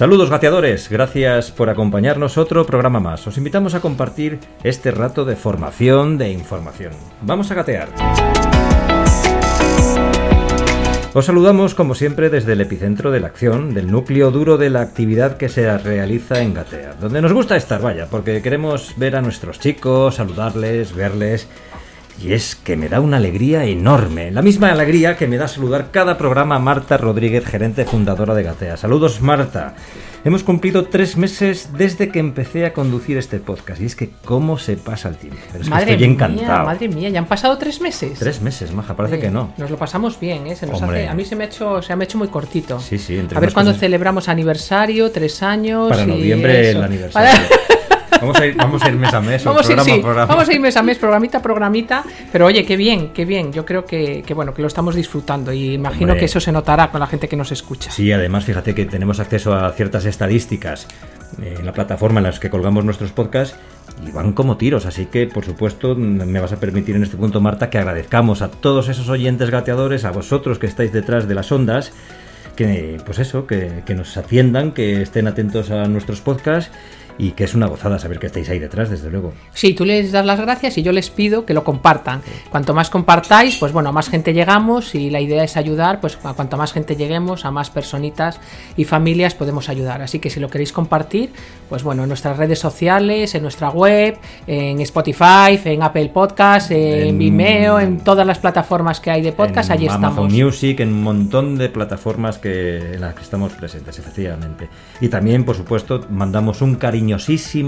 Saludos gateadores, gracias por acompañarnos otro programa más. Os invitamos a compartir este rato de formación, de información. Vamos a gatear. Os saludamos como siempre desde el epicentro de la acción, del núcleo duro de la actividad que se realiza en Gatea, donde nos gusta estar, vaya, porque queremos ver a nuestros chicos, saludarles, verles y es que me da una alegría enorme, la misma alegría que me da saludar cada programa Marta Rodríguez, gerente fundadora de Gatea. Saludos Marta. Hemos cumplido tres meses desde que empecé a conducir este podcast y es que cómo se pasa el tiempo. madre estoy encantado. madre mía, ya han pasado tres meses. Tres meses, maja, parece que no. Nos lo pasamos bien, ¿eh? Se nos hace, a mí se me, ha hecho, se me ha hecho muy cortito. Sí, sí. a ver cuándo celebramos aniversario, tres años. Para noviembre el aniversario. Vamos a, ir, vamos a ir mes a mes, vamos, programa, ir, vamos a ir mes a mes, programita programita. Pero oye, qué bien, qué bien. Yo creo que, bueno, que lo estamos disfrutando y imagino que eso se notará con la gente que nos escucha. Sí, además, fíjate que tenemos acceso a ciertas estadísticas en la plataforma en las que colgamos nuestros podcasts y van como tiros. Así que, por supuesto, me vas a permitir en este punto, Marta, que agradezcamos a todos esos oyentes gateadores, a vosotros que estáis detrás de las ondas que pues eso, que, que, nos atiendan, que estén atentos a nuestros podcasts y que es una gozada saber que estáis ahí detrás, desde luego. Sí, tú les das las gracias y yo les pido que lo compartan. Cuanto más compartáis, pues bueno, a más gente llegamos y la idea es ayudar, pues a cuanto más gente lleguemos, a más personitas y familias podemos ayudar. Así que si lo queréis compartir, pues bueno, en nuestras redes sociales, en nuestra web, en Spotify, en Apple Podcast, en, Vimeo, en todas las plataformas que hay de podcast, allí estamos. Amazon Music, en un montón de plataformas que, en las que estamos presentes, efectivamente. Y también, por supuesto, mandamos un cariño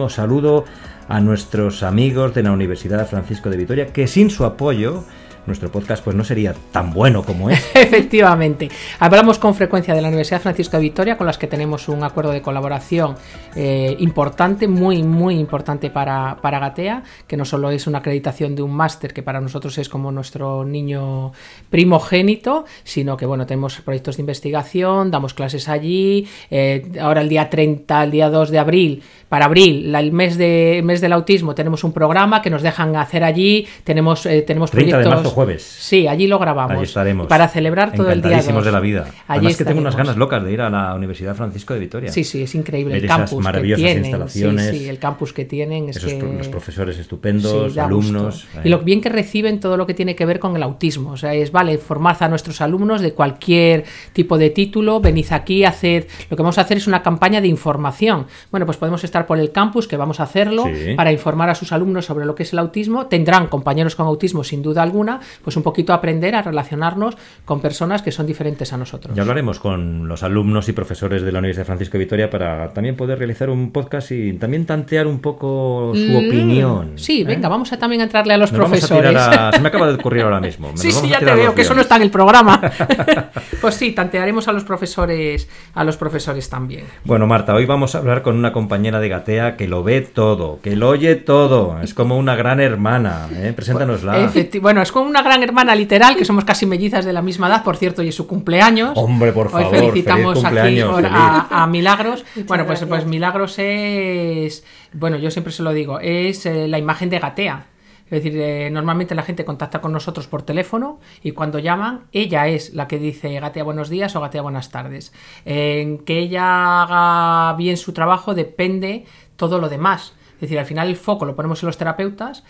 saludo a nuestros amigos de la Universidad Francisco de Vitoria, que sin su apoyo nuestro podcast pues no sería tan bueno como es. Efectivamente. Hablamos con frecuencia de la Universidad Francisco de Vitoria, con las que tenemos un acuerdo de colaboración eh, importante, muy, muy importante para, para Gatea, que no solo es una acreditación de un máster, que para nosotros es como nuestro niño primogénito, sino que bueno, tenemos proyectos de investigación, damos clases allí, eh, ahora el día 30, el día 2 de abril, para abril, el mes, de, mes del autismo, tenemos un programa que nos dejan hacer allí, tenemos, eh, tenemos 30 De marzo, jueves. Sí, allí lo grabamos. Allí estaremos. Para celebrar todo el día. de la vida. Allí Además que tengo unas ganas locas de ir a la Universidad Francisco de Vitoria. Sí, sí, es increíble. el campus maravillosas que tienen, instalaciones. Sí, sí, el campus que tienen. Es esos, que... Los profesores estupendos, alumnos. Y lo bien que reciben todo lo que tiene que ver con el autismo. O sea, es, vale, formad a nuestros alumnos de cualquier tipo de título, venid aquí, haced. Lo que vamos a hacer es una campaña de información. Bueno, pues podemos estar por el campus, que vamos a hacerlo para informar a sus alumnos sobre lo que es el autismo. Tendrán compañeros con autismo sin duda alguna, pues un poquito aprender a relacionarnos con personas que son diferentes a nosotros. Ya hablaremos con los alumnos y profesores de la Universidad Francisco de Vitoria para también poder realizar un podcast y también tantear un poco su mm, opinión. Sí, ¿eh? venga, vamos a también entrarle a los profesores. Se me acaba de ocurrir ahora mismo. sí, sí, ya te veo, que eso no está en el programa. pues sí, tantearemos a los profesores, a los profesores también. Bueno, Marta, hoy vamos a hablar con una compañera de Gatea que lo ve todo, que lo oye todo. Es como una gran hermana. ¿eh? Preséntanosla. Bueno, es como una gran hermana literal, que somos casi mellizas de la misma edad, por cierto, y es su cumpleaños. Hombre, por favor. Hoy felicitamos aquí a, Milagros. bueno, pues, pues Milagros es. Bueno, yo siempre se lo digo, es eh, la imagen de Gatea. Es decir, eh, normalmente la gente contacta con nosotros por teléfono y cuando llaman, ella es la que dice Gatea buenos días o Gatea buenas tardes. En que ella haga bien su trabajo depende todo lo demás. Es decir, al final el foco lo ponemos en los terapeutas,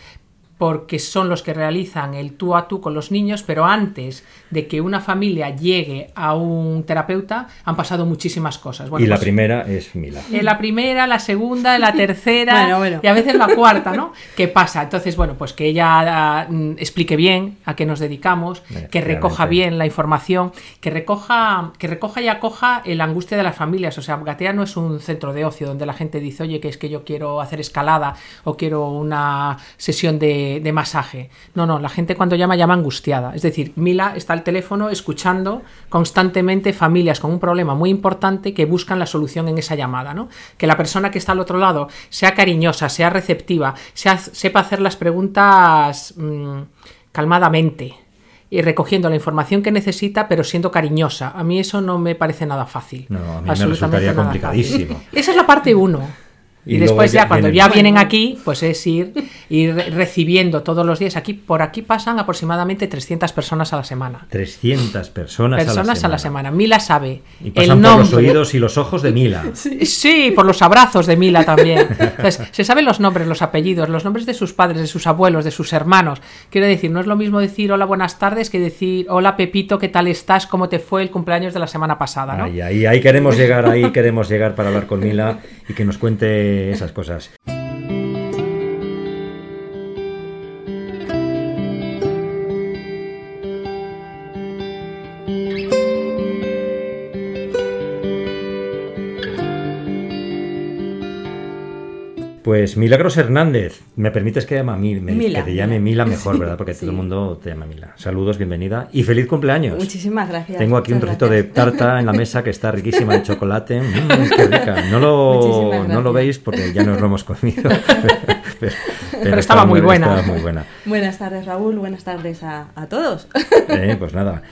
porque son los que realizan el tú a tú con los niños, pero antes de que una familia llegue a un terapeuta han pasado muchísimas cosas. y la pues, primera es Mila. En la primera, la segunda, la tercera y a veces la cuarta, ¿no? ¿Qué pasa? Entonces, bueno, pues que ella mm, explique bien a qué nos dedicamos, que recoja bien la información, que recoja, que recoja y acoja la angustia de las familias. O sea, Gatea no es un centro de ocio donde la gente dice, oye, que es que yo quiero hacer escalada o quiero una sesión de de, masaje. No, no, la gente cuando llama llama angustiada. Es decir, Mila está al teléfono escuchando constantemente familias con un problema muy importante que buscan la solución en esa llamada, ¿no? Que la persona que está al otro lado sea cariñosa, sea receptiva, sea, sepa hacer las preguntas mm, calmadamente, y recogiendo la información que necesita, pero siendo cariñosa. A mí eso no me parece nada fácil. No, a mí me resultaría complicadísimo. Esa es la parte uno. Y, después ya, cuando ya vienen aquí, pues es ir, ir recibiendo todos los días. Aquí Por aquí pasan aproximadamente 300 personas a la semana. 300 personas, a la semana. a la semana. Mila sabe y pasan el nombre. por los oídos y los ojos de Mila. Sí, por los abrazos de Mila también. se saben los nombres, los apellidos, los nombres de sus padres, de sus abuelos, de sus hermanos. Quiero decir, no es lo mismo decir hola, buenas tardes que decir hola, Pepito, ¿qué tal estás? ¿Cómo te fue el cumpleaños de la semana pasada? ¿no? Ahí, ahí, ahí queremos llegar, ahí queremos llegar para hablar con Mila y que nos cuente esas cosas. Pues Milagros Hernández, me permites que, llame Mila, que te llame Mila mejor, ¿verdad? Porque todo el mundo te llama Mila. Saludos, bienvenida y feliz cumpleaños. Muchísimas gracias. Tengo aquí un trocito de tarta en la mesa que está riquísima de chocolate. Mm, qué rica. No lo, no lo veis porque ya nos lo hemos comido. pero, estaba, muy buena. muy buena. Buenas tardes, Raúl. Buenas tardes a, a todos. Eh, pues nada.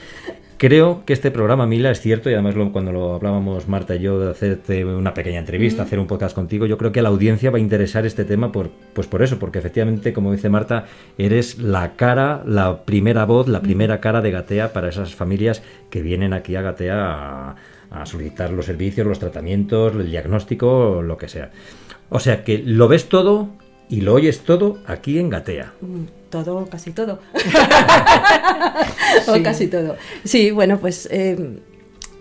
Creo que este programa, Mila, es cierto, y además cuando lo hablábamos Marta y yo de hacerte una pequeña entrevista, hacer un podcast contigo, yo creo que a la audiencia va a interesar este tema por, pues por eso, porque efectivamente, como dice Marta, eres la cara, la primera voz, la primera cara de Gatea para esas familias que vienen aquí a Gatea a, solicitar los servicios, los tratamientos, el diagnóstico, lo que sea. O sea que lo ves todo y lo oyes todo aquí en Gatea. Mm todo, casi todo. o casi todo. Sí, bueno, pues eh,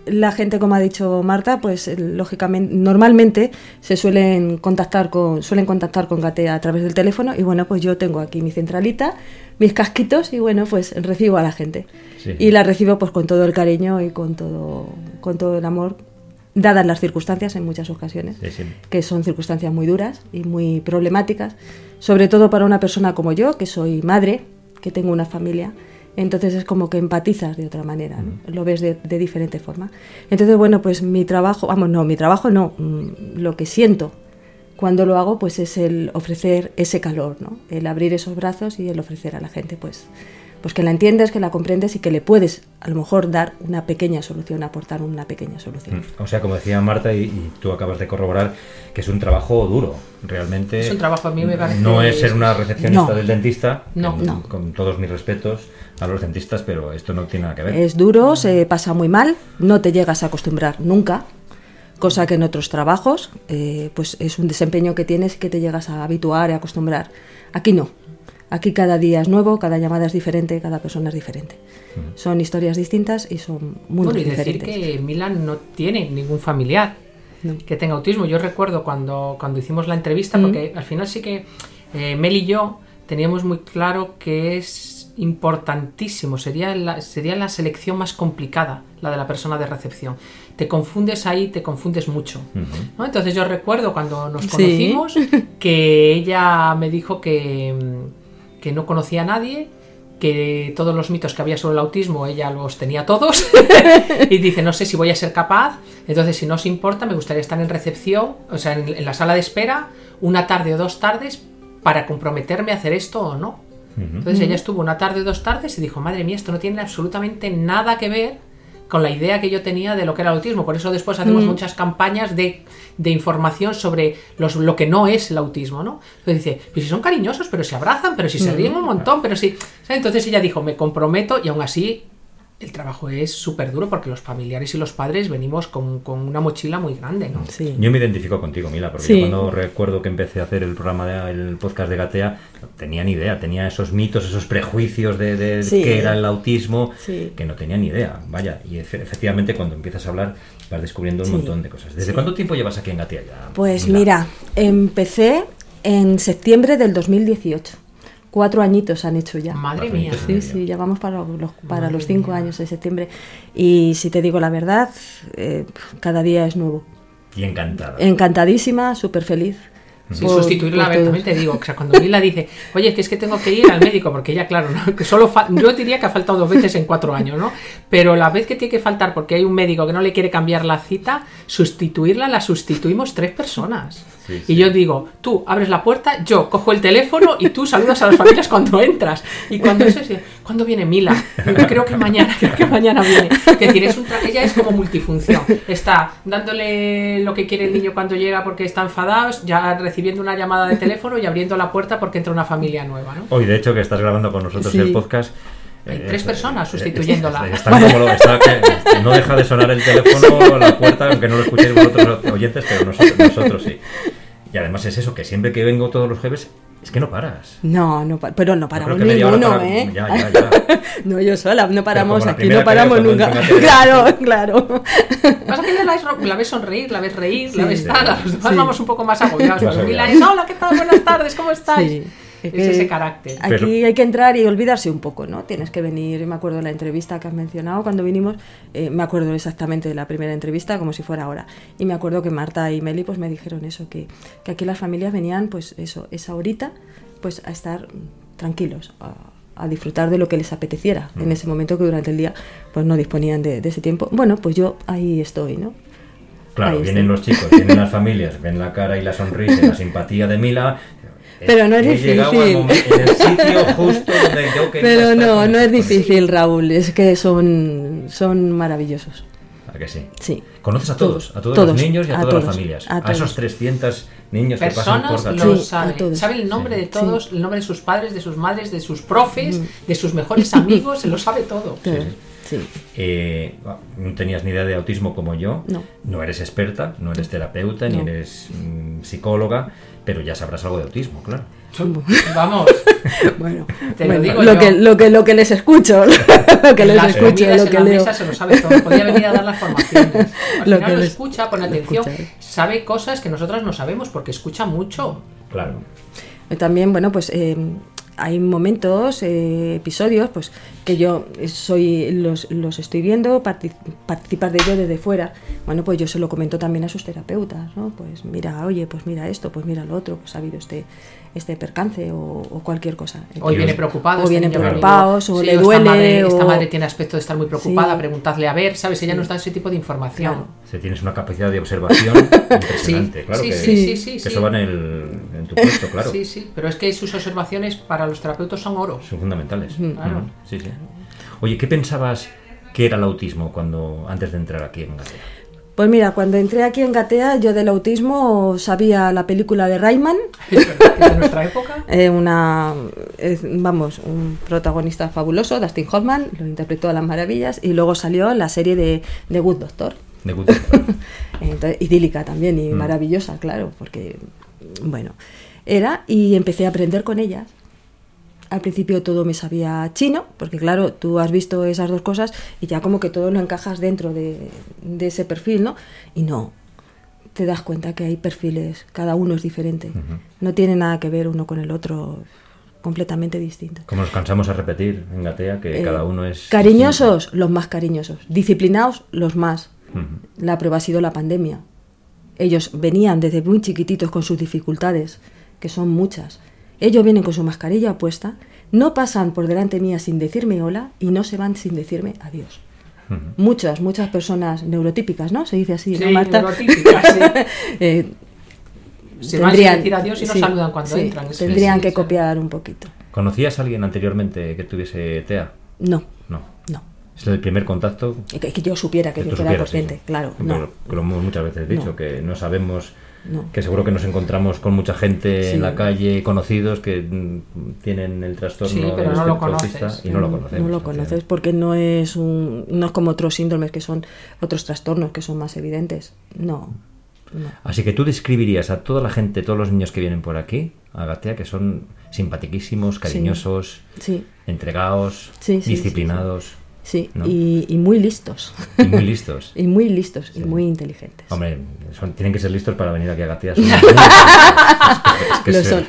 la gente, como ha dicho Marta, pues eh, lógicamente, normalmente se suelen contactar con, suelen contactar con Gatea a través del teléfono y bueno, pues yo tengo aquí mi centralita, mis casquitos y bueno, pues recibo a la gente. Y la recibo pues con todo el cariño y con todo, con todo el amor dadas las circunstancias en muchas ocasiones, que son circunstancias muy duras y muy problemáticas, sobre todo para una persona como yo, que soy madre, que tengo una familia, entonces es como que empatizas de otra manera, lo ves de, diferente forma. Entonces, bueno, pues mi trabajo, vamos, no, mi trabajo no, mm, lo que siento cuando lo hago, pues es el ofrecer ese calor, ¿no? el abrir esos brazos y el ofrecer a la gente, pues pues que la entiendes, que la comprendes y que le puedes a lo mejor dar una pequeña solución, aportar una pequeña solución. Mm. O sea, como decía Marta y, tú acabas de corroborar, que es un trabajo duro, realmente. Es un trabajo a mí me parece. No es ser una recepcionista del dentista, no, con, no. con todos mis respetos a los dentistas, pero esto no tiene nada que ver. Es duro, se pasa muy mal, no te llegas a acostumbrar nunca, cosa que en otros trabajos eh, pues es un desempeño que tienes y que te llegas a habituar y acostumbrar. Aquí no, Aquí cada día es nuevo, cada llamada es diferente, cada persona es diferente. Son historias distintas y son muy bueno, y decir que Milan no tiene ningún familiar que tenga autismo. Yo recuerdo cuando, cuando hicimos la entrevista, porque al final sí que eh, Mel y yo teníamos muy claro que es importantísimo, sería la, sería la selección más complicada, la de la persona de recepción. Te confundes ahí, te confundes mucho. Entonces yo recuerdo cuando nos conocimos que ella me dijo que que no conocía a nadie, que todos los mitos que había sobre el autismo ella los tenía todos y dice no sé si voy a ser capaz entonces si no os importa me gustaría estar en recepción o sea en, la sala de espera una tarde o dos tardes para comprometerme a hacer esto o no entonces ella estuvo una tarde o dos tardes y dijo madre mía esto no tiene absolutamente nada que ver con la idea que yo tenía de lo que era el autismo. Por eso después hacemos mm. muchas campañas de, de información sobre los, lo que no es el autismo, ¿no? Entonces dice, pues si son cariñosos, pero se abrazan, pero si se ríen un montón, pero si... Entonces ella dijo, me comprometo y aún así el trabajo es súper duro porque los familiares y los padres venimos con, una mochila muy grande, ¿no? Sí. Yo me identifico contigo, Mila, porque cuando recuerdo que empecé a hacer el programa, de, podcast de Gatea, tenía ni idea, tenía esos mitos, esos prejuicios de, de qué era el autismo, que no tenía ni idea, vaya, y efectivamente cuando empiezas a hablar vas descubriendo un montón de cosas. ¿Desde cuánto tiempo llevas aquí en Gatea ya? Pues mira, empecé en septiembre del 2018. Cuatro añitos han hecho ya. Madre mía. Sí, sí, ya vamos para los, para los cinco años de septiembre. Y si te digo la verdad, eh, cada día es nuevo. Y encantada. Encantadísima, súper feliz. Sí, sustituirla, a ver, también te digo, o sea, cuando Mila dice, oye, que es que tengo que ir al médico, porque ella, claro, ¿no? que solo yo diría que ha faltado dos veces en cuatro años, ¿no? Pero la vez que tiene que faltar porque hay un médico que no le quiere cambiar la cita, sustituirla la sustituimos tres personas. Y yo digo, tú abres la puerta, yo cojo el teléfono y tú saludas a las familias cuando entras. Y cuando eso es, ¿cuándo viene Mila? creo que mañana, creo que mañana viene. Es decir, es un ella es como multifunción. Está dándole lo que quiere el niño cuando llega porque está enfadado, ya recibiendo una llamada de teléfono y abriendo la puerta porque entra una familia nueva. ¿no? Hoy, de hecho, que estás grabando con nosotros el podcast. Hay eh, tres personas eh, sustituyéndola. no deja de sonar el teléfono, la puerta, aunque no lo escuchéis vosotros oyentes, pero nosotros, nosotros sí. Y además es eso, que siempre que vengo todos los jueves, es que no paras. No, no pero no paramos ninguno, ¿eh? Ya, ya, ya. no, yo sola, no paramos aquí, no paramos nunca. claro, claro. Pasa que la, la, ves sonreír, la ves reír, la ves estar, los demás vamos un poco más agobiados. hola, ¿qué tal? Buenas tardes, ¿cómo estáis? Es ese carácter. Aquí hay que entrar y olvidarse un poco, ¿no? Tienes que venir, me acuerdo de la entrevista que has mencionado cuando vinimos, eh, me acuerdo exactamente de la primera entrevista como si fuera ahora. Y me acuerdo que Marta y Meli pues me dijeron eso, que, que aquí las familias venían pues eso, esa horita pues a estar tranquilos, a, disfrutar de lo que les apeteciera en mm. ese momento que durante el día pues no disponían de, ese tiempo. Bueno, pues yo ahí estoy, ¿no? Claro, vienen los chicos, vienen las familias, ven la cara y la sonrisa, la simpatía de Mila, pero no es difícil. Pero no, no es difícil, Raúl. Es que son, son maravillosos. ¿A que sí? Sí. ¿Conoces a todos? A todos, los niños y a, todas las familias. A, esos 300 niños que pasan por la lo saben. saben el nombre de todos, el nombre de sus padres, de sus madres, de sus profes, de sus mejores amigos, se lo sabe todo. Sí. Eh, no tenías ni idea de autismo como yo. No. No eres experta, no eres terapeuta, ni eres mm, psicóloga pero ya sabrás algo de autismo, claro. Vamos. bueno, te lo digo lo que lo que lo que les escucho, lo que les escucho, lo que leo. se lo sabe todo. Podría venir a dar las formaciones. Al lo final lo escucha, pone atención, sabe cosas que nosotras no sabemos porque escucha mucho. Claro. También, bueno, pues eh, hay momentos, eh, episodios, pues que yo soy los, los estoy viendo, participar de ello desde fuera. Bueno, pues yo se lo comento también a sus terapeutas, ¿no? Pues mira, oye, pues mira esto, pues mira lo otro, pues ha habido este este percance o, cualquier cosa. Hoy viene preocupado. O vienen preocupados, o le duele. Esta madre, tiene aspecto de estar muy preocupada, preguntadle a ver, ¿sabes? Ella nos da ese tipo de información. Si tienes una capacidad de observación impresionante, claro que, sí, sí, que eso va en, el, en, tu puesto, claro. Sí, sí, pero es que sus observaciones para los terapeutas son oro. Son fundamentales. Claro. Sí, sí. Oye, ¿qué pensabas que era el autismo cuando antes de entrar aquí en Gatea? Pues mira, cuando entré aquí en Gatea, yo del autismo sabía la película de Rayman. de nuestra época? Eh, una, vamos, un protagonista fabuloso, Dustin Hoffman, lo interpretó a las maravillas, y luego salió la serie de, de Good Doctor. De Good Doctor. idílica también y mm. maravillosa, claro, porque, bueno, era, y empecé a aprender con ellas al principio todo me sabía chino, porque claro, tú has visto esas dos cosas y ya como que todo lo encajas dentro de, ese perfil, ¿no? Y no, te das cuenta que hay perfiles, cada uno es diferente, no tiene nada que ver uno con el otro, completamente distinto. Como nos cansamos a repetir en Gatea, que eh, cada uno es... Cariñosos, los más cariñosos, disciplinados, los más. La prueba ha sido la pandemia. Ellos venían desde muy chiquititos con sus dificultades, que son muchas ellos vienen con su mascarilla puesta, no pasan por delante mía sin decirme hola y no se van sin decirme adiós. Muchas, muchas personas neurotípicas, ¿no? Se dice así, ¿no, Marta? Neurotípicas, sí. eh, se tendrían, van decir adiós y no saludan cuando entran. tendrían que copiar un poquito. ¿Conocías a alguien anteriormente que tuviese TEA? No. No. No. ¿Es el primer contacto? Que, que yo supiera que, yo fuera consciente, claro. No. Lo hemos muchas veces dicho, que no sabemos que seguro que nos encontramos con mucha gente en la calle, conocidos que mm, tienen el trastorno sí, pero no lo conoces. y no lo conoces. No lo conoces porque no es un, no es como otros síndromes que son otros trastornos que son más evidentes. No. Así que tú describirías a toda la gente, todos los niños que vienen por aquí, a Gatea, que son simpatiquísimos, cariñosos, entregados, disciplinados. Sí, y, muy listos. Y muy listos. y muy listos y muy inteligentes. Hombre, tienen que ser listos para venir aquí a Gatías. es que, son.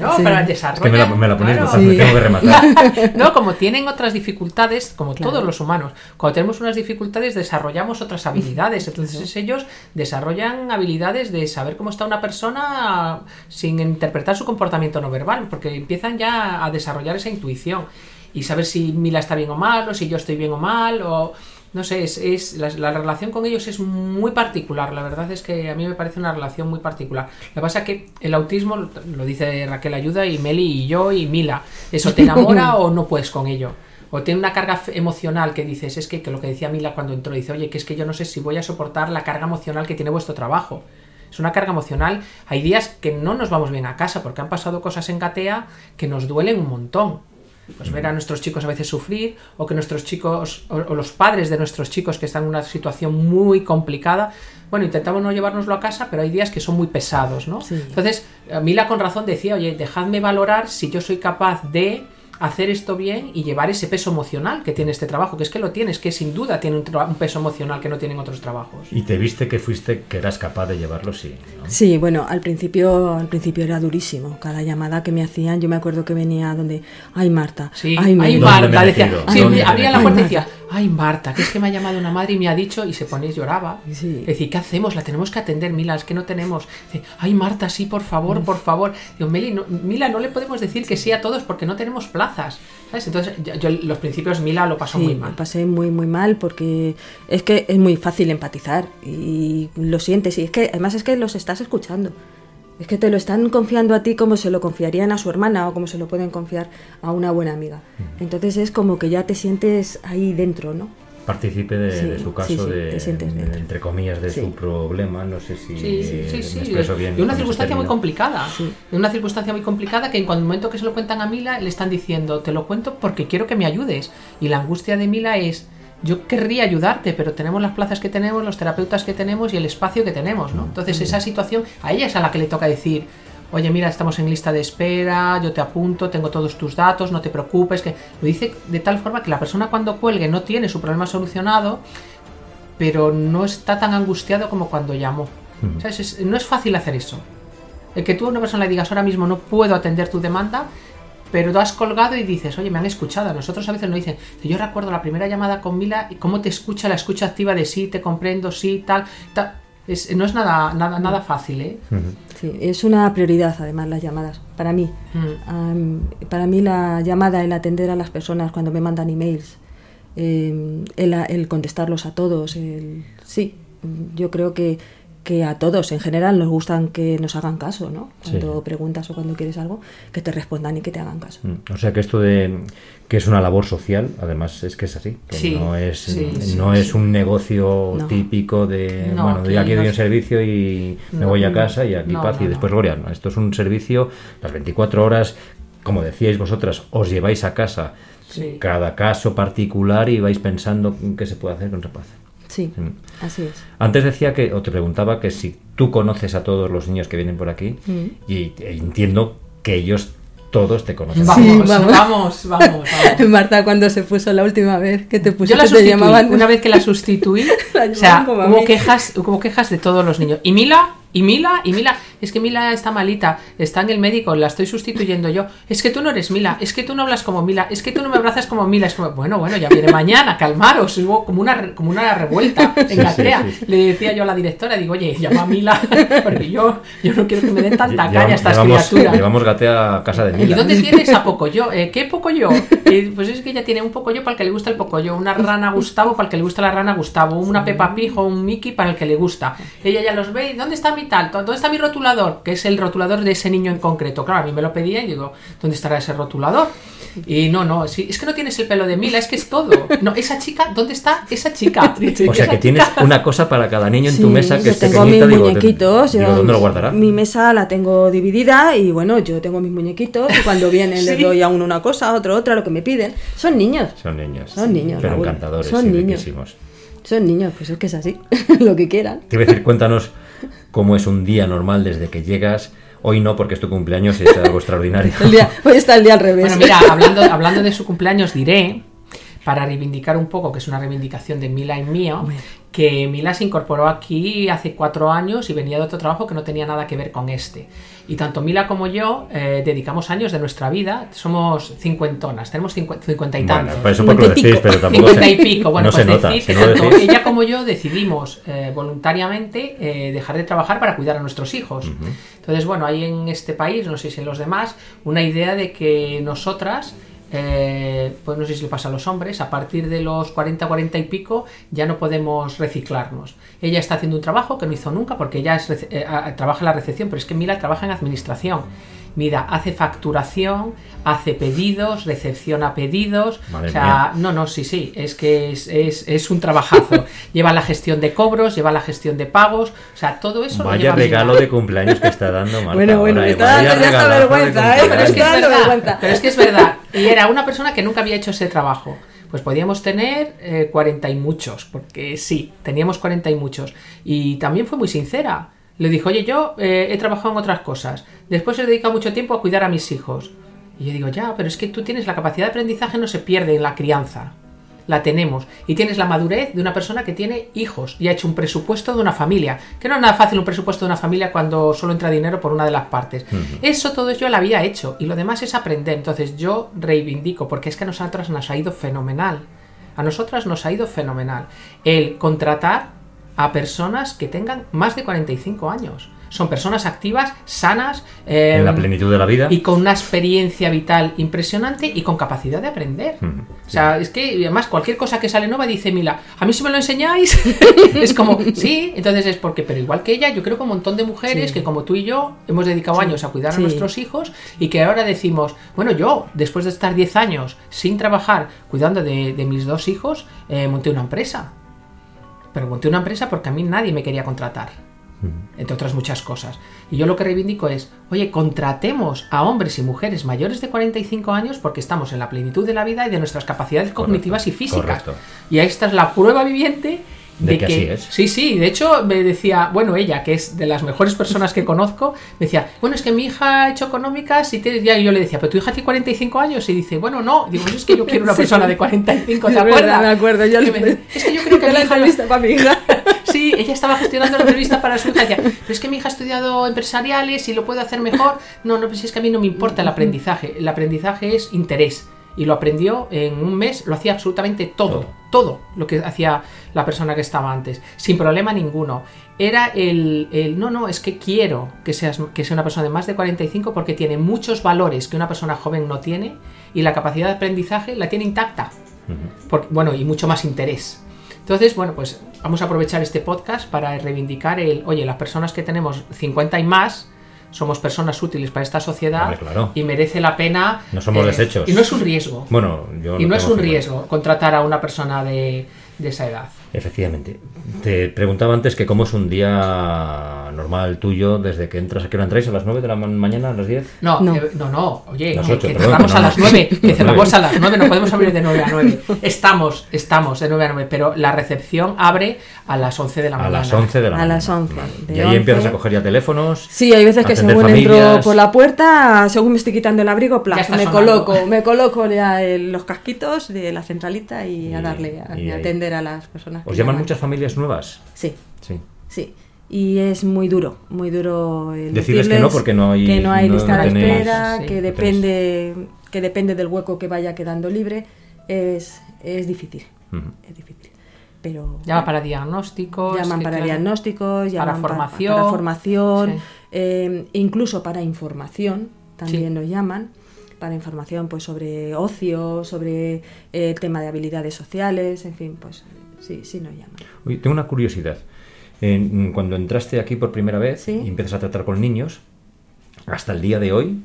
No, para el desarrollo. Es que me la, me la ponéis, me tengo que rematar. no, como tienen otras dificultades, como todos los humanos, cuando tenemos unas dificultades desarrollamos otras habilidades. Entonces ellos desarrollan habilidades de saber cómo está una persona sin interpretar su comportamiento no verbal, porque empiezan ya a desarrollar esa intuición y saber si Mila está bien o mal, o si yo estoy bien o mal, o no sé, es, es la, relación con ellos es muy particular. La verdad es que a mí me parece una relación muy particular. Lo que pasa es que el autismo, lo dice Raquel Ayuda y Meli y yo y Mila, eso te enamora o no puedes con ello. O tiene una carga emocional que dices, es que, que lo que decía Mila cuando entró, dice, oye, que es que yo no sé si voy a soportar la carga emocional que tiene vuestro trabajo. Es una carga emocional. Hay días que no nos vamos bien a casa porque han pasado cosas en Gatea que nos duelen un montón pues ver a nuestros chicos a veces sufrir o que nuestros chicos o, los padres de nuestros chicos que están en una situación muy complicada bueno intentamos no llevárnoslo a casa pero hay días que son muy pesados no entonces Mila con razón decía oye dejadme valorar si yo soy capaz de hacer esto bien y llevar ese peso emocional que tiene este trabajo, que es que lo tienes, que sin duda tiene un, peso emocional que no tienen otros trabajos. Y te viste que fuiste, que eras capaz de llevarlo, sí. Sí, bueno, al principio, al principio era durísimo. Cada llamada que me hacían, yo me acuerdo que venía donde, ay Marta, sí, ay, Marta, decía, sí, abría la puerta y decía, ay Marta, que es que me ha llamado una madre y me ha dicho, y se pone y lloraba. Sí. decir, ¿qué hacemos? La tenemos que atender, Mila, es que no tenemos. Dice, ay Marta, sí, por favor, por favor. Digo, Mila, no le podemos decir que sí a todos porque no tenemos plazas. ¿Sabes? Entonces, yo, los principios Mila lo pasó muy mal. Lo pasé muy, muy mal porque es que es muy fácil empatizar y lo sientes. Y es que además es que los estás escuchando. Es que te lo están confiando a ti como se lo confiarían a su hermana o como se lo pueden confiar a una buena amiga. Entonces es como que ya te sientes ahí dentro, ¿no? Partícipe de, su caso, de, entre comillas, de su problema, no sé si sí, expreso bien. Y una circunstancia muy complicada. Una circunstancia muy complicada que en cuando el momento que se lo cuentan a Mila le están diciendo, te lo cuento porque quiero que me ayudes. Y la angustia de Mila es, yo querría ayudarte, pero tenemos las plazas que tenemos, los terapeutas que tenemos y el espacio que tenemos, ¿no? Entonces esa situación, a ella es a la que le toca decir, oye, mira, estamos en lista de espera, yo te apunto, tengo todos tus datos, no te preocupes, que lo dice de tal forma que la persona cuando cuelgue no tiene su problema solucionado, pero no está tan angustiado como cuando llamó. no es fácil hacer eso. El que tú a una persona le digas ahora mismo no puedo atender tu demanda, pero tú has colgado y dices, oye, me han escuchado. Nosotros a veces nos dicen, yo recuerdo la primera llamada con Mila y cómo te escucha la escucha activa de sí, te comprendo, sí, tal, tal. no es nada, nada, nada fácil, ¿eh? Sí, es una prioridad además las llamadas, para mí. para mí la llamada, el atender a las personas cuando me mandan emails, em, el, el, contestarlos a todos, el, sí, yo creo que que a todos en general nos gustan que nos hagan caso, ¿no? Cuando preguntas o cuando quieres algo, que te respondan y que te hagan caso. Mm, o sea que esto de que es una labor social, además es que es así, que no es no es un negocio típico de bueno, de aquí doy un servicio y me voy a casa y aquí paz y después gloria. esto es un servicio las 24 horas, como decíais vosotras, os lleváis a casa cada caso particular y vais pensando qué se puede hacer con paz. Sí, mm. así es. Antes decía que, o te preguntaba que si tú conoces a todos los niños que vienen por aquí, mm. y e entiendo que ellos todos te conocen. Vamos, vamos, vamos, Marta, cuando se puso la última vez que te puso, Yo la te llamaban... Una vez que la sustituí, o sea, hubo quejas, hubo quejas de todos los niños. Y Mila y Mila, y Mila, es que Mila está malita, está en el médico, la estoy sustituyendo yo. Es que tú no eres Mila, es que tú no hablas como Mila, es que tú no me abrazas como Mila. Es como, bueno, bueno, ya viene mañana, calmaros. Hubo como una, como una revuelta en la Le decía yo a la directora, digo, oye, llama a Mila, porque yo, yo no quiero que me den tanta caña a estas criaturas. Llevamos gatea a casa de Mila. ¿Y dónde tienes a Pocoyo? Eh, ¿Qué Pocoyo? Eh, pues es que ella tiene un Pocoyo para el que le gusta el Pocoyo, una rana Gustavo para el que le gusta la rana Gustavo, una Pepa Pig o un Mickey para el que le gusta. Ella ya los ve, ¿dónde está mi tal? ¿Dónde está mi rotulador, que es el rotulador de ese niño en concreto. Claro, a mí me lo pedía y digo, ¿dónde estará ese rotulador? Y no, no, sí, es que no tienes el pelo de Mila, es que es todo. No, esa chica, ¿dónde está esa chica? O sea, que tienes una cosa para cada niño en tu mesa que es tengo mis muñequitos. ¿Dónde lo guardará? Mi mesa la tengo dividida y bueno, yo tengo mis muñequitos y cuando vienen les doy a uno una cosa, a otro otra, lo que me piden. Son niños. Son niños. Son niños. Pero encantadores. Son niños. Son niños, pues es que es así, lo que quieran. Te iba a decir, cuéntanos cómo es un día normal desde que llegas. Hoy no, porque es tu cumpleaños y es algo extraordinario. hoy está el día al revés. Bueno, mira, hablando, hablando de su cumpleaños, diré para reivindicar un poco, que es una reivindicación de Mila y mío, que Mila se incorporó aquí hace cuatro años y venía de otro trabajo que no tenía nada que ver con este. Y tanto Mila como yo eh, dedicamos años de nuestra vida, somos cincuentonas, tenemos cincuenta y tantos. Bueno, eso lo decís, pero tampoco Cincuenta y pico, bueno, pues decir que tanto ella como yo decidimos eh, voluntariamente eh, dejar de trabajar para cuidar a nuestros hijos. Entonces, bueno, hay en este país, no sé si en los demás, una idea de que nosotras eh, pues no sé si le pasa a los hombres, a partir de los 40, 40 y pico ya no podemos reciclarnos. Ella está haciendo un trabajo que no hizo nunca porque ella eh, trabaja en la recepción, pero es que Mila trabaja en administración. Mira, hace facturación, hace pedidos, recepciona pedidos. o sea, no, no, sí, sí, es que es, es, un trabajazo. lleva la gestión de cobros, lleva la gestión de pagos, o sea, todo eso Vaya lo regalo de cumpleaños que está dando Marta. Bueno, bueno, está dando ya esta vergüenza, ¿eh? Pero es, que es verdad, pero es que es verdad. Y era una persona que nunca había hecho ese trabajo pues podíamos tener eh, 40 y muchos, porque sí, teníamos 40 y muchos. Y también fue muy sincera. Le dijo, oye, yo eh, he trabajado en otras cosas. Después he dedicado mucho tiempo a cuidar a mis hijos. Y yo digo, ya, pero es que tú tienes la capacidad de aprendizaje, no se pierde en la crianza. La tenemos. Y tienes la madurez de una persona que tiene hijos y ha hecho un presupuesto de una familia. Que no es nada fácil un presupuesto de una familia cuando solo entra dinero por una de las partes. Eso todo yo lo había hecho. Y lo demás es aprender. Entonces yo reivindico, porque es que a nosotras nos ha ido fenomenal. A nosotras nos ha ido fenomenal. El contratar a personas que tengan más de 45 años. Son personas activas, sanas. en la em, plenitud de la vida. Y con una experiencia vital impresionante y con capacidad de aprender. O sea, es que además cualquier cosa que sale nueva dice Mila, a mí si me lo enseñáis, es como, sí, entonces es porque, pero igual que ella, yo creo que un montón de mujeres que como tú y yo hemos dedicado años a cuidar a nuestros hijos y que ahora decimos, bueno, yo, después de estar 10 años sin trabajar, cuidando de, mis dos hijos, eh, monté una empresa pero monté una empresa porque a mí nadie me quería contratar, entre otras muchas cosas. Y yo lo que reivindico es, oye, contratemos a hombres y mujeres mayores de 45 años porque estamos en la plenitud de la vida y de nuestras capacidades cognitivas y físicas. Y esta es la prueba viviente de, que, sí, sí, de hecho me decía, bueno, ella, que es de las mejores personas que conozco, me decía, bueno, es que mi hija ha hecho económicas y, te... y yo le decía, pero tu hija tiene 45 años y dice, bueno, no, digo, es que yo quiero una persona de 45, ¿te acuerdas? me acuerdo, yo es que yo creo que la entrevista para mi hija. Sí, ella estaba gestionando la entrevista para su hija decía, pero es que mi hija ha estudiado empresariales y lo puede hacer mejor. No, no, pues es que a mí no me importa el aprendizaje, el aprendizaje es interés y lo aprendió en un mes, lo hacía absolutamente todo, todo lo que hacía la persona que estaba antes, sin problema ninguno. Era el, el, no, no, es que quiero que, seas, que sea una persona de más de 45 porque tiene muchos valores que una persona joven no tiene y la capacidad de aprendizaje la tiene intacta. bueno, y mucho más interés. Entonces, bueno, pues vamos a aprovechar este podcast para reivindicar el, oye, las personas que tenemos 50 y más, somos personas útiles para esta sociedad y merece la pena. No somos eh, desechos. Y no es un riesgo. Bueno, yo y no es un riesgo contratar a una persona de, de esa edad. Efectivamente. Te preguntaba antes que cómo es un día normal tuyo desde que entras. ¿A qué hora entráis? ¿A las 9 de la mañana? ¿A las 10? No, no, eh, no, no, Oye, que cerramos a las 9. Que cerramos a las 9. No podemos abrir de 9 a 9. Estamos, estamos de 9 a 9. Pero la recepción abre a las 11 de la mañana. A las 11 de la mañana. A las 11. y ahí empiezas a coger ya teléfonos. Sí, hay veces que según entro por la puerta, según me estoy quitando el abrigo, me coloco, me coloco ya los casquitos de la centralita y, a darle, a, atender a las personas. ¿Os llaman muchas familias nuevas? Sí. Sí. Sí. Y es muy duro, muy duro el decirles, que no porque no hay, que no hay lista de espera, que depende que depende del hueco que vaya quedando libre, es, es difícil. Es difícil. Pero, llama para diagnósticos. Llaman para diagnósticos, llaman para formación. Para, formación eh, incluso para información, también lo llaman para información pues sobre ocio, sobre eh, el tema de habilidades sociales, en fin, pues sí, sí nos llaman. tengo una curiosidad. cuando entraste aquí por primera vez y empiezas a tratar con niños, hasta el día de hoy,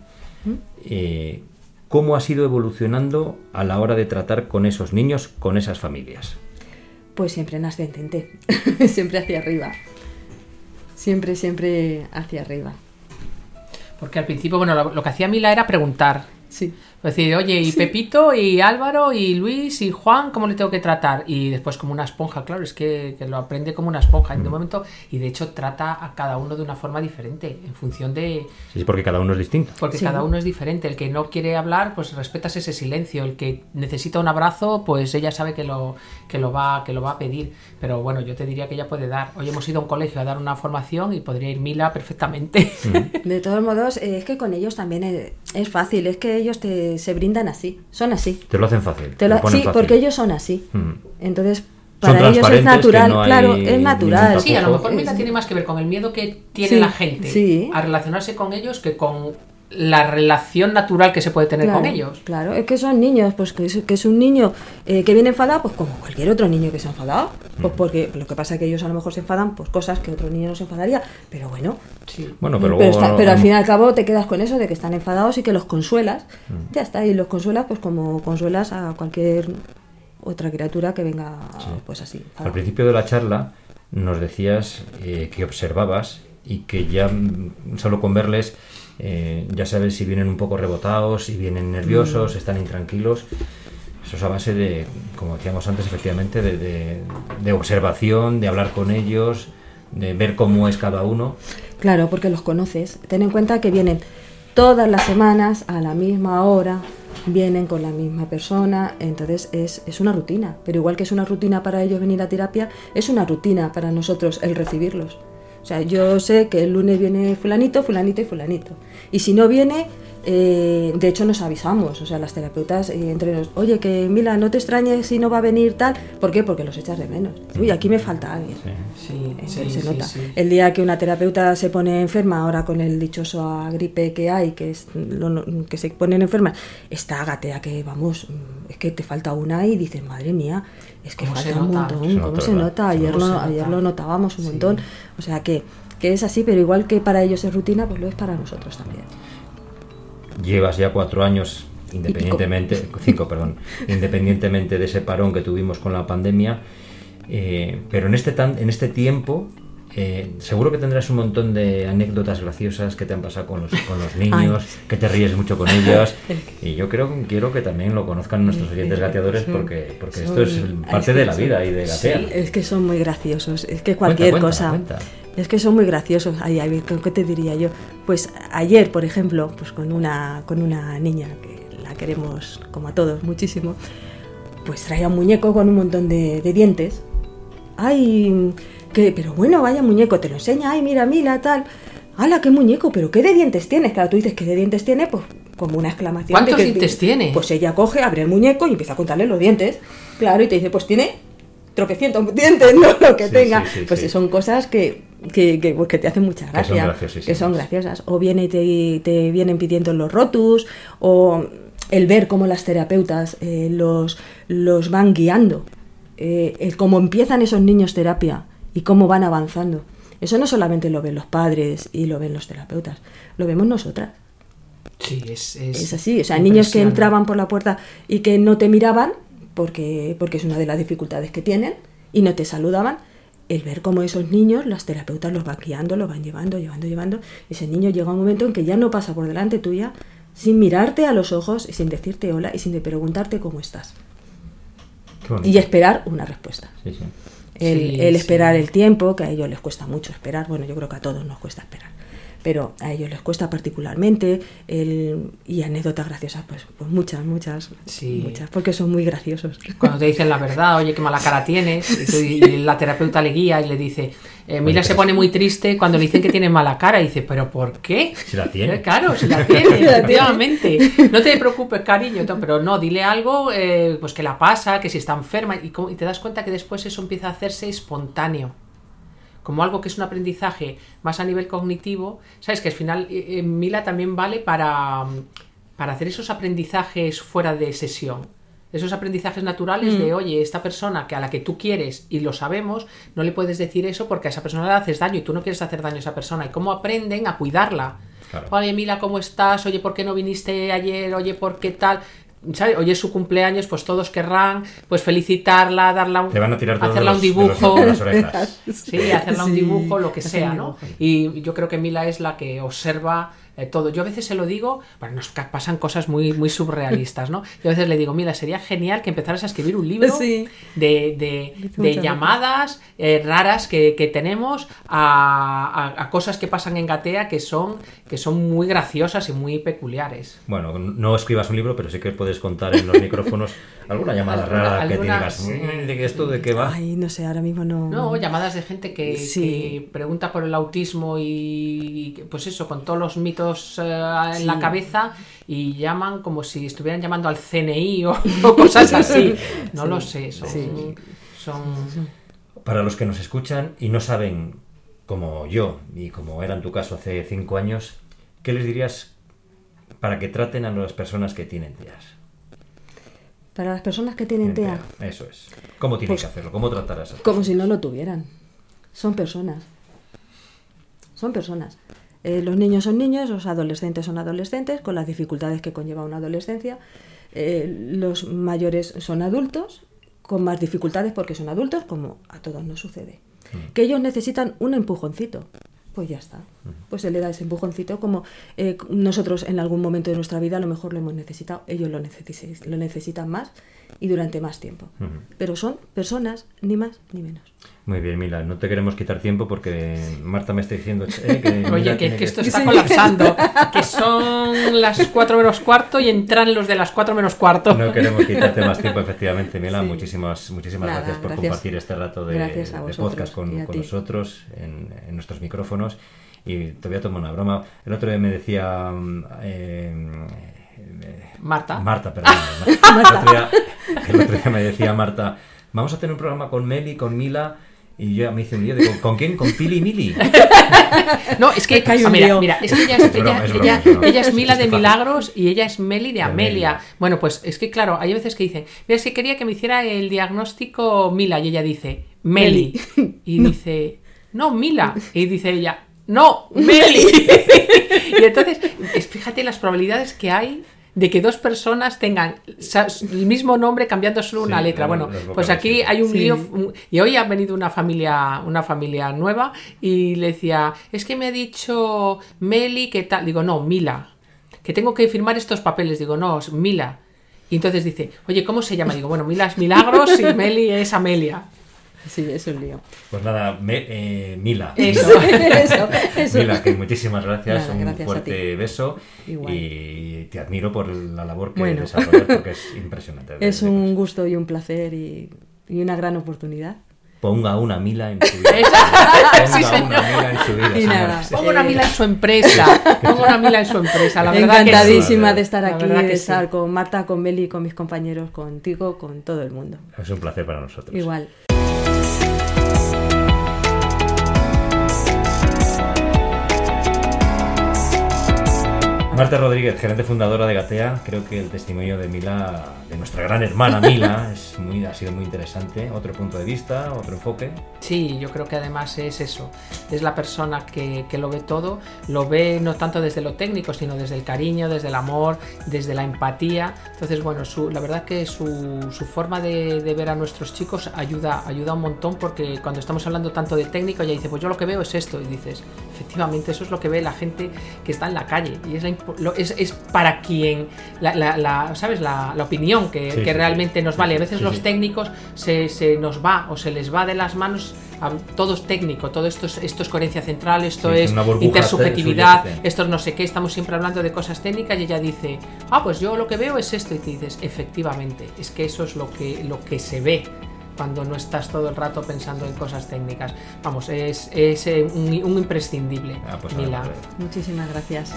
eh, ¿cómo has ido evolucionando a la hora de tratar con esos niños, con esas familias? Pues siempre en ascendente, siempre hacia arriba. Siempre, siempre hacia arriba. Porque al principio, bueno, lo, que hacía Mila era preguntar Sí. Es decir, oye, y Pepito, y Álvaro, y Luis, y Juan, ¿cómo le tengo que tratar? Y después como una esponja, claro, es que, lo aprende como una esponja en un mm. momento y de hecho trata a cada uno de una forma diferente, en función de... Sí, porque cada uno es distinto. Porque cada uno es diferente. El que no quiere hablar, pues respetas ese silencio. El que necesita un abrazo, pues ella sabe que lo, que lo, va, que lo va a pedir. Pero bueno, yo te diría que ella puede dar. Hoy hemos ido a un colegio a dar una formación y podría ir Mila perfectamente. Mm. De todos modos, eh, es que con ellos también es, fácil, es que ellos te, se brindan así, son así. Te lo hacen fácil. sí, porque ellos son así. Mm. Entonces, para ellos es natural, claro, es natural. Sí, a lo mejor Mila tiene más que ver con el miedo que tiene la gente a relacionarse con ellos que con la relación natural que se puede tener con ellos. Claro, es que son niños, pues que es, un niño eh, que viene enfadado, pues como cualquier otro niño que se ha enfadado. Pues porque lo que pasa es que ellos a lo mejor se enfadan, pues cosas que otro niño no se enfadaría, pero bueno. Sí. Bueno, pero, pero, al fin y al cabo te quedas con eso de que están enfadados y que los consuelas. Ya está, y los consuelas pues como consuelas a cualquier otra criatura que venga pues así. Al principio de la charla nos decías eh, que observabas y que ya mm, solo con verles eh, ya sabes si vienen un poco rebotados, si vienen nerviosos, mm. están intranquilos. Eso es a base de, como decíamos antes, efectivamente, de, observación, de hablar con ellos, de ver cómo es cada uno. Claro, porque los conoces. Ten en cuenta que vienen todas las semanas a la misma hora, vienen con la misma persona, entonces es, es, una rutina. Pero igual que es una rutina para ellos venir a terapia, es una rutina para nosotros el recibirlos. O sea, yo sé que el lunes viene fulanito, fulanito y fulanito. Y si no viene, eh, de hecho nos avisamos, o sea, las terapeutas eh, entre nos, oye, que Mila, no te extrañes si no va a venir tal. ¿Por qué? Porque los echas de menos. Uy, aquí me falta alguien. Sí, sí, eh, se nota. El día que una terapeuta se pone enferma, ahora con el dichoso gripe que hay, que, es que se ponen enfermas, está gatea que, vamos, es que te falta una y dices, madre mía, es que falta un montón, ¿cómo se nota? Ayer, lo, ayer lo notábamos un montón. O sea que, que es así, pero igual que para ellos es rutina, pues lo es para nosotros también. Llevas ya cuatro años independientemente, cinco, perdón, independientemente de ese parón que tuvimos con la pandemia, eh, pero en este, tan, en este tiempo eh, seguro que tendrás un montón de anécdotas graciosas que te han pasado con los, con los niños, que te ríes mucho con ellos. Y yo creo quiero que también lo conozcan nuestros oyentes gateadores porque, porque esto es parte de la vida y de gatear. es que son muy graciosos, es que cualquier cosa. Es que son muy graciosos. Ay, ay, ¿qué te diría yo? Pues ayer, por ejemplo, pues con una, con una niña que la queremos como a todos muchísimo, pues traía un muñeco con un montón de, de dientes. Ay, que, pero bueno, vaya muñeco, te lo enseña, ay, mira, mira, tal. ¡Hala, qué muñeco! ¿Pero qué de dientes tienes? Claro, tú dices, ¿qué de dientes tiene? Pues como una exclamación. ¿Cuántos dientes tiene? Pues ella coge, abre el muñeco y empieza a contarle los dientes. Claro, y te dice, pues tiene tropecientos dientes, no lo que tenga. pues son cosas que, que, pues, que, te hacen mucha gracia. Que son, graciosas. O viene y te, te, vienen pidiendo los rotus, o el ver cómo las terapeutas eh, los, los van guiando. Eh, el cómo empiezan esos niños terapia y cómo van avanzando. Eso no solamente lo ven los padres y lo ven los terapeutas, lo vemos nosotras. Sí, es, es, así. O sea, niños que entraban por la puerta y que no te miraban, porque, porque es una de las dificultades que tienen, y no te saludaban, el ver cómo esos niños, las terapeutas los van guiando, los van llevando, llevando, llevando, ese niño llega un momento en que ya no pasa por delante tuya sin mirarte a los ojos y sin decirte hola y sin preguntarte cómo estás. Y esperar una respuesta. Sí, sí. El, esperar el tiempo, que a ellos les cuesta mucho esperar, bueno, yo creo que a todos nos cuesta esperar, pero a ellos les cuesta particularmente, el, y anécdotas graciosas, pues, pues muchas, muchas, muchas, porque son muy graciosos. Cuando te dicen la verdad, oye, qué mala cara tienes, y, la terapeuta le guía y le dice, eh, Mila se pone muy triste cuando le dicen que tiene mala cara, y dice, ¿pero por qué? Si la tiene. Eh, claro, si la tiene, efectivamente. No te preocupes, cariño, pero no, dile algo, eh, pues que la pasa, que si está enferma, y, y te das cuenta que después eso empieza a hacerse espontáneo como algo que es un aprendizaje más a nivel cognitivo, sabes que al final eh, Mila también vale para, para hacer esos aprendizajes fuera de sesión. Esos aprendizajes naturales de, mm. oye, esta persona que a la que tú quieres y lo sabemos, no le puedes decir eso porque a esa persona le haces daño y tú no quieres hacer daño a esa persona. Y cómo aprenden a cuidarla. Oye, Mila, ¿cómo estás? Oye, ¿por qué no viniste ayer? Oye, ¿por qué tal? Hoy es su cumpleaños, pues todos querrán pues felicitarla, darla un, van a tirar hacerla un dibujo. sí, hacerla un dibujo, lo que sea, ¿no? Y yo creo que Mila es la que observa eh, todo. Yo a veces se lo digo, bueno, nos pasan cosas muy, muy surrealistas, ¿no? Yo a veces le digo, mira, sería genial que empezaras a escribir un libro de, llamadas eh, raras que, tenemos a, cosas que pasan en Gatea que son, que son muy graciosas y muy peculiares. Bueno, no escribas un libro, pero sí que puedes contar en los micrófonos alguna llamada rara que digas, mm, ¿de esto de qué va? Ay, no sé, ahora mismo no. No, llamadas de gente que, pregunta por el autismo y pues eso, con todos los mitos eh, en la cabeza y llaman como si estuvieran llamando al CNI o, cosas así. No lo sé, son, son... Para los que nos escuchan y no saben, como yo y como era en tu caso hace cinco años, ¿qué les dirías para que traten a las personas que tienen tías? Para las personas que tienen TEA. Eso es. ¿Cómo tienes pues que hacerlo? ¿Cómo tratar a esas Como si no lo tuvieran. Son personas. Son personas. Eh, los niños son niños, los adolescentes son adolescentes, con las dificultades que conlleva una adolescencia. Eh, los mayores son adultos, con más dificultades porque son adultos, como a todos nos sucede. Mm. Que ellos necesitan un empujoncito pues ya está. Pues se le da ese empujoncito como eh, nosotros en algún momento de nuestra vida a lo mejor lo hemos necesitado, ellos lo, lo necesitan más y durante más tiempo. Pero son personas, ni más ni menos. Muy bien, Mila, no te queremos quitar tiempo porque Marta me está diciendo eh, que... Oye, que, esto está colapsando, que son las 4 menos cuarto y entran los de las 4 menos cuarto. No queremos quitarte más tiempo, efectivamente, Mila. Muchísimas, muchísimas gracias por compartir este rato de, podcast con, nosotros en, nuestros micrófonos. Y te voy a tomar una broma. El otro día me decía... Mm, eh, Marta. Marta, perdón. El, otro día, el otro día me decía Marta, vamos a tener un programa con Meli, con Mila y yo me hice un lío, digo, ¿con quién? ¿Con Pili y Mili? no, es que, ah, mira, mira, es que ella es, ella, ella, ella es Mila de Milagros y ella es Meli de Amelia. Bueno, pues es que claro, hay veces que dicen, mira, es que quería que me hiciera el diagnóstico Mila y ella dice, Meli. Y dice, no, Mila. Y dice ella, no, Meli. y entonces, fíjate las probabilidades que hay de que dos personas tengan el mismo nombre cambiando solo una letra. Bueno, pues aquí hay un lío y hoy ha venido una familia, una familia nueva y le decía, es que me ha dicho Meli que tal, digo, no, Mila, que tengo que firmar estos papeles, digo, no, Mila. Y entonces dice, oye, ¿cómo se llama? Digo, bueno, Mila es Milagros y Meli es Amelia. Sí, es un lío. Pues nada, eh, Mila. Eso, eso, Mila, que muchísimas gracias, un fuerte beso y te admiro por la labor que desarrollas porque es impresionante. Es un gusto y un placer y, una gran oportunidad. Ponga una mila en su vida. Ponga una mila en su vida. Ponga una mila en su empresa. Ponga una mila en su empresa. La verdad Encantadísima de estar aquí, de estar con Marta, con Beli, con mis compañeros, contigo, con todo el mundo. Es un placer para nosotros. Igual. Marta Rodríguez, gerente fundadora de Gatea, creo que el testimonio de Mila, de nuestra gran hermana Mila, es muy, ha sido muy interesante. Otro punto de vista, otro enfoque. Sí, yo creo que además es eso. Es la persona que, que lo ve todo, lo ve no tanto desde lo técnico, sino desde el cariño, desde el amor, desde la empatía. Entonces, bueno, su, la verdad que su, su forma de, de, ver a nuestros chicos ayuda, ayuda un montón porque cuando estamos hablando tanto de técnico, ella dice, pues yo lo que veo es esto. Y dices, efectivamente, eso es lo que ve la gente que está en la calle. Y es la es, para quien, la, ¿sabes? La, opinión que, realmente nos vale. A veces los técnicos se, se, nos va o se les va de las manos a, todo es técnico, todo esto es, esto es coherencia central, esto es intersubjetividad, esto es no sé qué, estamos siempre hablando de cosas técnicas y ella dice, ah, pues yo lo que veo es esto y te dices, efectivamente, es que eso es lo que, lo que se ve cuando no estás todo el rato pensando en cosas técnicas. Vamos, es, es eh, un, imprescindible. Ah, pues Mila. Muchísimas gracias.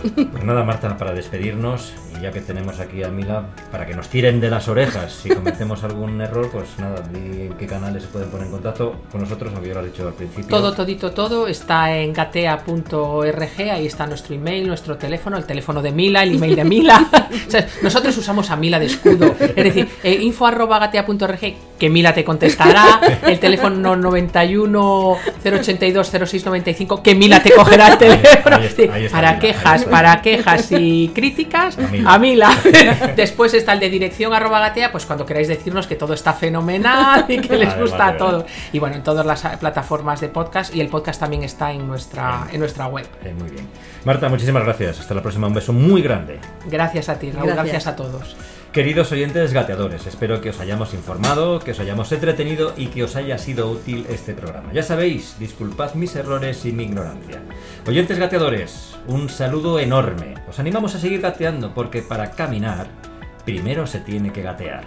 Pues nada, Marta, para despedirnos ya que tenemos aquí a Mila, para que nos tiren de las orejas si cometemos algún error, pues nada, ¿en qué canales se pueden poner en contacto con nosotros? Aunque yo lo he dicho al principio. Todo, todito, todo está en gatea.org, ahí está nuestro email, nuestro teléfono, el teléfono de Mila, el email de Mila. nosotros usamos a Mila de escudo. Es decir, eh, info.gatea.org, que Mila te contestará, el teléfono 91 082 0695, que Mila te cogerá el teléfono. para quejas, para quejas y críticas, a Mila. Después está el de dirección arroba gatea, pues cuando queráis decirnos que todo está fenomenal y que les gusta a todos. Y bueno, en todas las plataformas de podcast y el podcast también está en nuestra, en nuestra web. Eh, muy bien. Marta, muchísimas gracias. Hasta la próxima. Un beso muy grande. Gracias a ti, Raúl. gracias a todos. Queridos oyentes gateadores, espero que os hayamos informado, que os hayamos entretenido y que os haya sido útil este programa. Ya sabéis, disculpad mis errores y mi ignorancia. Oyentes gateadores, un saludo enorme. Os animamos a seguir gateando porque para caminar, primero se tiene que gatear.